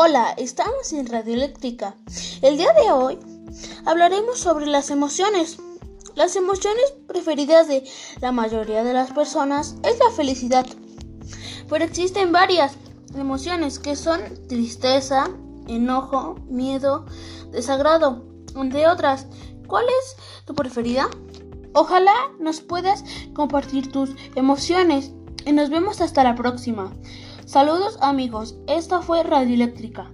Hola, estamos en Radio Eléctrica. El día de hoy hablaremos sobre las emociones. Las emociones preferidas de la mayoría de las personas es la felicidad. Pero existen varias emociones que son tristeza, enojo, miedo, desagrado, entre otras. ¿Cuál es tu preferida? Ojalá nos puedas compartir tus emociones y nos vemos hasta la próxima. Saludos amigos, esta fue Radio Eléctrica.